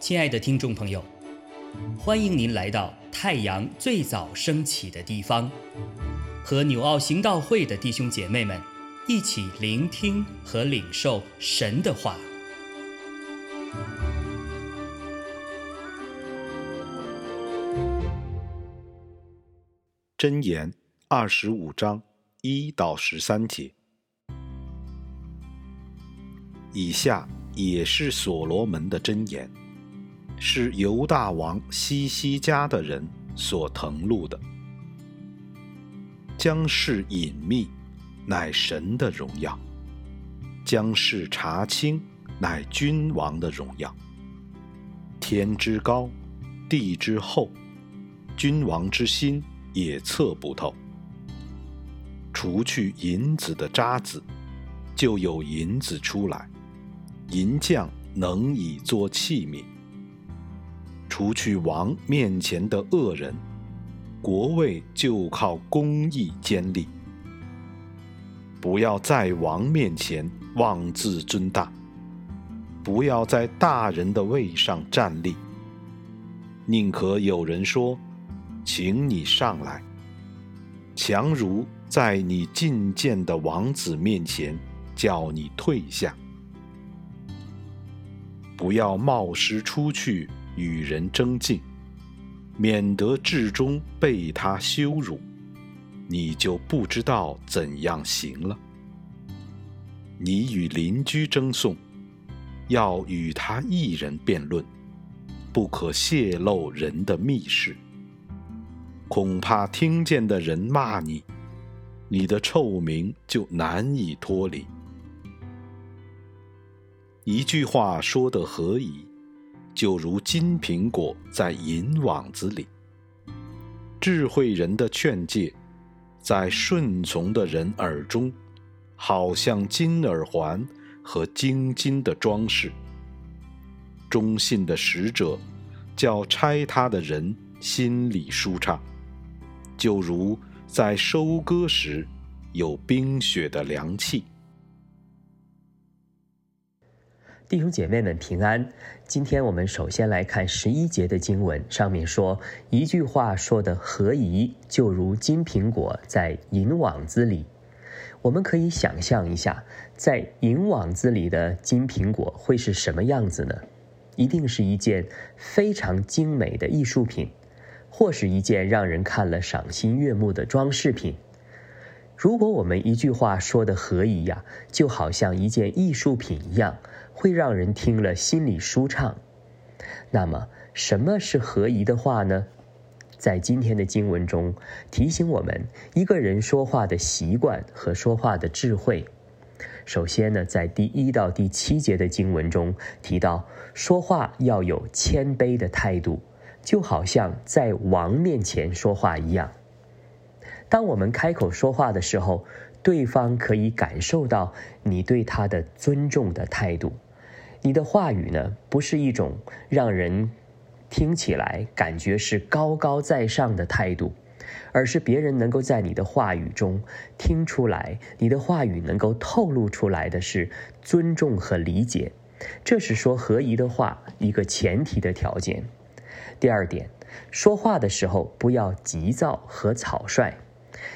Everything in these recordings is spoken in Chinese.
亲爱的听众朋友，欢迎您来到太阳最早升起的地方，和纽奥行道会的弟兄姐妹们一起聆听和领受神的话。箴言二十五章一到十三节，以下也是所罗门的箴言。是犹大王西西家的人所誊录的。将事隐秘，乃神的荣耀；将事查清，乃君王的荣耀。天之高，地之厚，君王之心也测不透。除去银子的渣子，就有银子出来；银匠能以作器皿。除去王面前的恶人，国位就靠公义坚立。不要在王面前妄自尊大，不要在大人的位上站立。宁可有人说：“请你上来。”强如在你觐见的王子面前叫你退下。不要冒失出去。与人争竞，免得至终被他羞辱，你就不知道怎样行了。你与邻居争讼，要与他一人辩论，不可泄露人的密事，恐怕听见的人骂你，你的臭名就难以脱离。一句话说得何以？就如金苹果在银网子里，智慧人的劝诫，在顺从的人耳中，好像金耳环和金金的装饰。忠信的使者，叫拆他的人心里舒畅，就如在收割时有冰雪的凉气。弟兄姐妹们平安。今天我们首先来看十一节的经文，上面说一句话说的何宜，就如金苹果在银网子里。我们可以想象一下，在银网子里的金苹果会是什么样子呢？一定是一件非常精美的艺术品，或是一件让人看了赏心悦目的装饰品。如果我们一句话说的合宜呀，就好像一件艺术品一样。会让人听了心里舒畅。那么，什么是合宜的话呢？在今天的经文中，提醒我们一个人说话的习惯和说话的智慧。首先呢，在第一到第七节的经文中提到，说话要有谦卑的态度，就好像在王面前说话一样。当我们开口说话的时候，对方可以感受到你对他的尊重的态度。你的话语呢，不是一种让人听起来感觉是高高在上的态度，而是别人能够在你的话语中听出来，你的话语能够透露出来的是尊重和理解。这是说合宜的话一个前提的条件。第二点，说话的时候不要急躁和草率。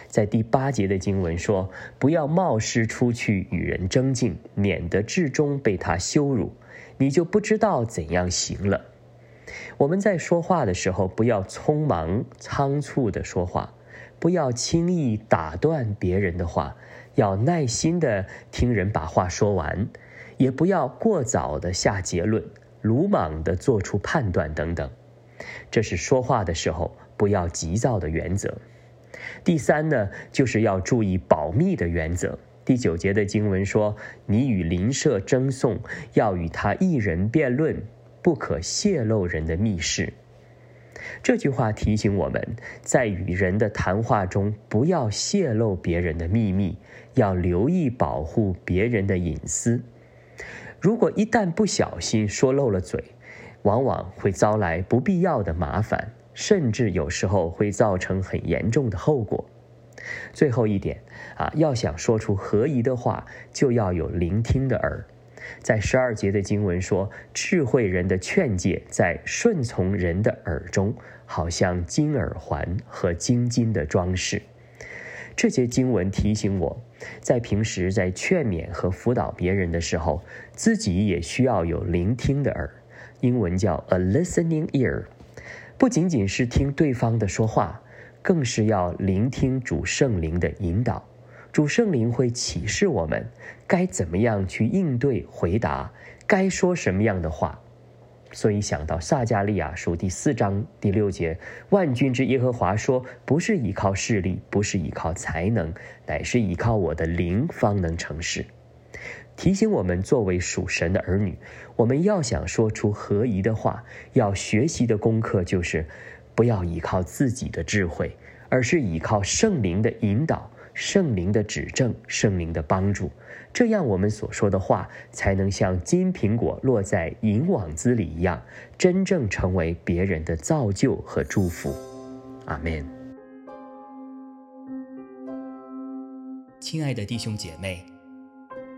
在第八节的经文说：“不要冒失出去与人争竞，免得至终被他羞辱，你就不知道怎样行了。”我们在说话的时候，不要匆忙仓促的说话，不要轻易打断别人的话，要耐心的听人把话说完，也不要过早的下结论，鲁莽的做出判断等等。这是说话的时候不要急躁的原则。第三呢，就是要注意保密的原则。第九节的经文说：“你与邻舍争讼，要与他一人辩论，不可泄露人的密事。”这句话提醒我们在与人的谈话中，不要泄露别人的秘密，要留意保护别人的隐私。如果一旦不小心说漏了嘴，往往会遭来不必要的麻烦。甚至有时候会造成很严重的后果。最后一点啊，要想说出合宜的话，就要有聆听的耳。在十二节的经文说，智慧人的劝诫在顺从人的耳中，好像金耳环和金金的装饰。这些经文提醒我，在平时在劝勉和辅导别人的时候，自己也需要有聆听的耳，英文叫 a listening ear，不仅仅是听对方的说话，更是要聆听主圣灵的引导。主圣灵会启示我们该怎么样去应对回答，该说什么样的话。所以想到撒加利亚书第四章第六节，万军之耶和华说：“不是依靠势力，不是依靠才能，乃是依靠我的灵，方能成事。”提醒我们，作为属神的儿女，我们要想说出合宜的话，要学习的功课就是，不要依靠自己的智慧，而是依靠圣灵的引导。圣灵的指正，圣灵的帮助，这样我们所说的话才能像金苹果落在银网子里一样，真正成为别人的造就和祝福。阿门。亲爱的弟兄姐妹，